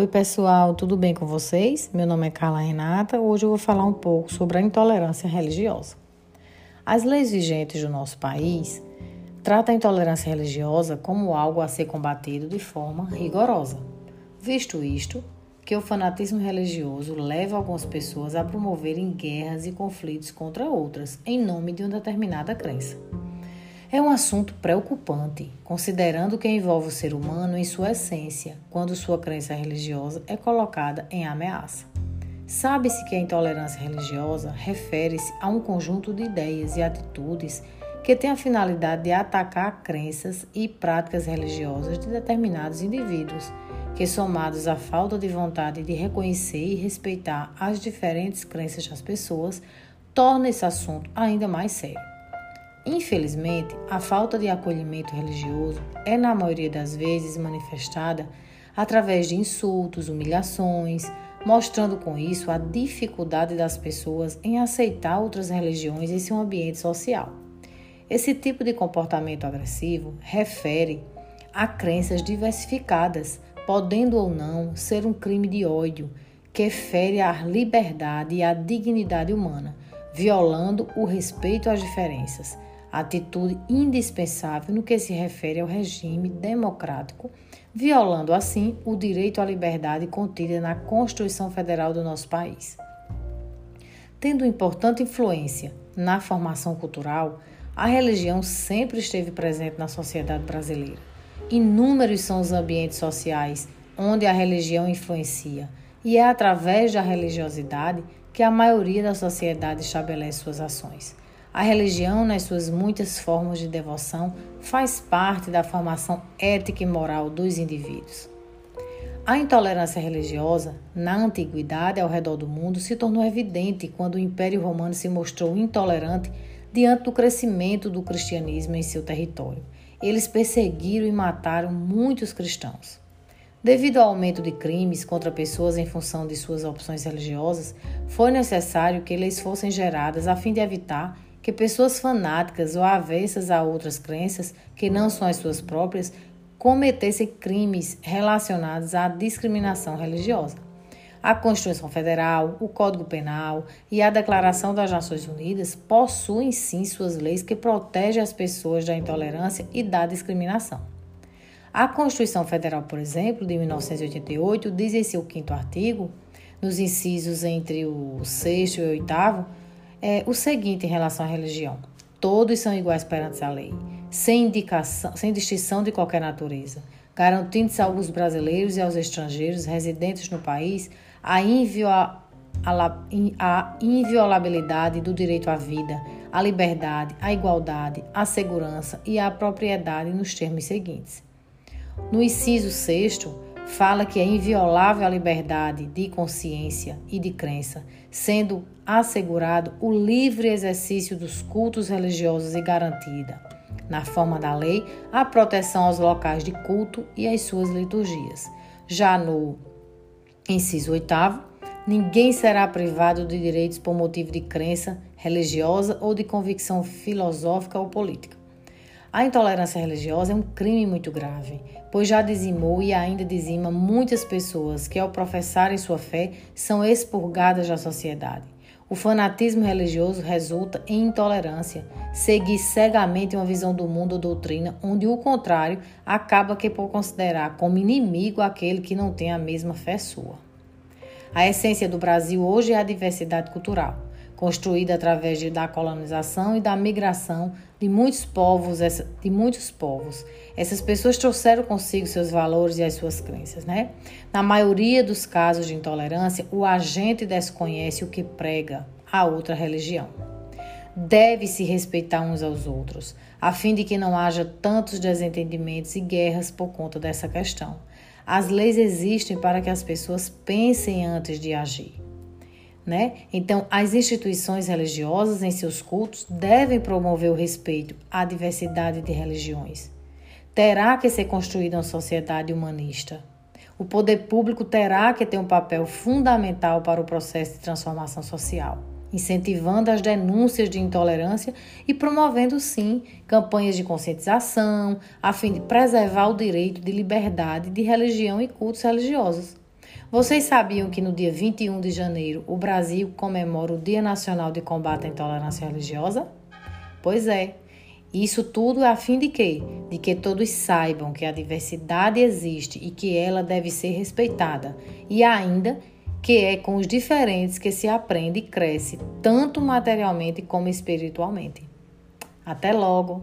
Oi, pessoal, tudo bem com vocês? Meu nome é Carla Renata. Hoje eu vou falar um pouco sobre a intolerância religiosa. As leis vigentes do nosso país tratam a intolerância religiosa como algo a ser combatido de forma rigorosa. Visto isto, que o fanatismo religioso leva algumas pessoas a promoverem guerras e conflitos contra outras em nome de uma determinada crença. É um assunto preocupante, considerando que envolve o ser humano em sua essência, quando sua crença religiosa é colocada em ameaça. Sabe-se que a intolerância religiosa refere-se a um conjunto de ideias e atitudes que tem a finalidade de atacar crenças e práticas religiosas de determinados indivíduos, que, somados à falta de vontade de reconhecer e respeitar as diferentes crenças das pessoas, torna esse assunto ainda mais sério. Infelizmente, a falta de acolhimento religioso é, na maioria das vezes, manifestada através de insultos, humilhações, mostrando com isso a dificuldade das pessoas em aceitar outras religiões em seu ambiente social. Esse tipo de comportamento agressivo refere a crenças diversificadas, podendo ou não ser um crime de ódio que fere a liberdade e a dignidade humana, violando o respeito às diferenças atitude indispensável no que se refere ao regime democrático, violando assim o direito à liberdade contida na Constituição Federal do nosso país. Tendo importante influência na formação cultural, a religião sempre esteve presente na sociedade brasileira. Inúmeros são os ambientes sociais onde a religião influencia, e é através da religiosidade que a maioria da sociedade estabelece suas ações. A religião, nas suas muitas formas de devoção, faz parte da formação ética e moral dos indivíduos. A intolerância religiosa, na antiguidade ao redor do mundo, se tornou evidente quando o Império Romano se mostrou intolerante diante do crescimento do cristianismo em seu território. Eles perseguiram e mataram muitos cristãos. Devido ao aumento de crimes contra pessoas em função de suas opções religiosas, foi necessário que leis fossem geradas a fim de evitar que pessoas fanáticas ou avessas a outras crenças que não são as suas próprias cometessem crimes relacionados à discriminação religiosa. A Constituição Federal, o Código Penal e a Declaração das Nações Unidas possuem sim suas leis que protegem as pessoas da intolerância e da discriminação. A Constituição Federal, por exemplo, de 1988, diz em seu quinto artigo, nos incisos entre o sexto e o oitavo, é o seguinte em relação à religião: todos são iguais perante a lei, sem indicação, sem distinção de qualquer natureza, garantindo-se aos brasileiros e aos estrangeiros residentes no país a, a inviolabilidade do direito à vida, à liberdade, à igualdade, à segurança e à propriedade nos termos seguintes. No inciso sexto, fala que é inviolável a liberdade de consciência e de crença, sendo assegurado o livre exercício dos cultos religiosos e garantida, na forma da lei, a proteção aos locais de culto e às suas liturgias. Já no inciso oitavo, ninguém será privado de direitos por motivo de crença religiosa ou de convicção filosófica ou política. A intolerância religiosa é um crime muito grave, pois já dizimou e ainda dizima muitas pessoas que, ao professarem sua fé, são expurgadas da sociedade. O fanatismo religioso resulta em intolerância, seguir cegamente uma visão do mundo ou doutrina, onde o contrário acaba que por considerar como inimigo aquele que não tem a mesma fé sua. A essência do Brasil hoje é a diversidade cultural construída através de, da colonização e da migração de muitos povos, de muitos povos. Essas pessoas trouxeram consigo seus valores e as suas crenças, né? Na maioria dos casos de intolerância, o agente desconhece o que prega a outra religião. Deve-se respeitar uns aos outros, a fim de que não haja tantos desentendimentos e guerras por conta dessa questão. As leis existem para que as pessoas pensem antes de agir. Né? Então, as instituições religiosas em seus cultos devem promover o respeito à diversidade de religiões. Terá que ser construída uma sociedade humanista. O poder público terá que ter um papel fundamental para o processo de transformação social, incentivando as denúncias de intolerância e promovendo, sim, campanhas de conscientização, a fim de preservar o direito de liberdade de religião e cultos religiosos. Vocês sabiam que no dia 21 de janeiro o Brasil comemora o Dia Nacional de Combate à Intolerância Religiosa? Pois é. Isso tudo é a fim de quê? De que todos saibam que a diversidade existe e que ela deve ser respeitada, e ainda que é com os diferentes que se aprende e cresce, tanto materialmente como espiritualmente. Até logo!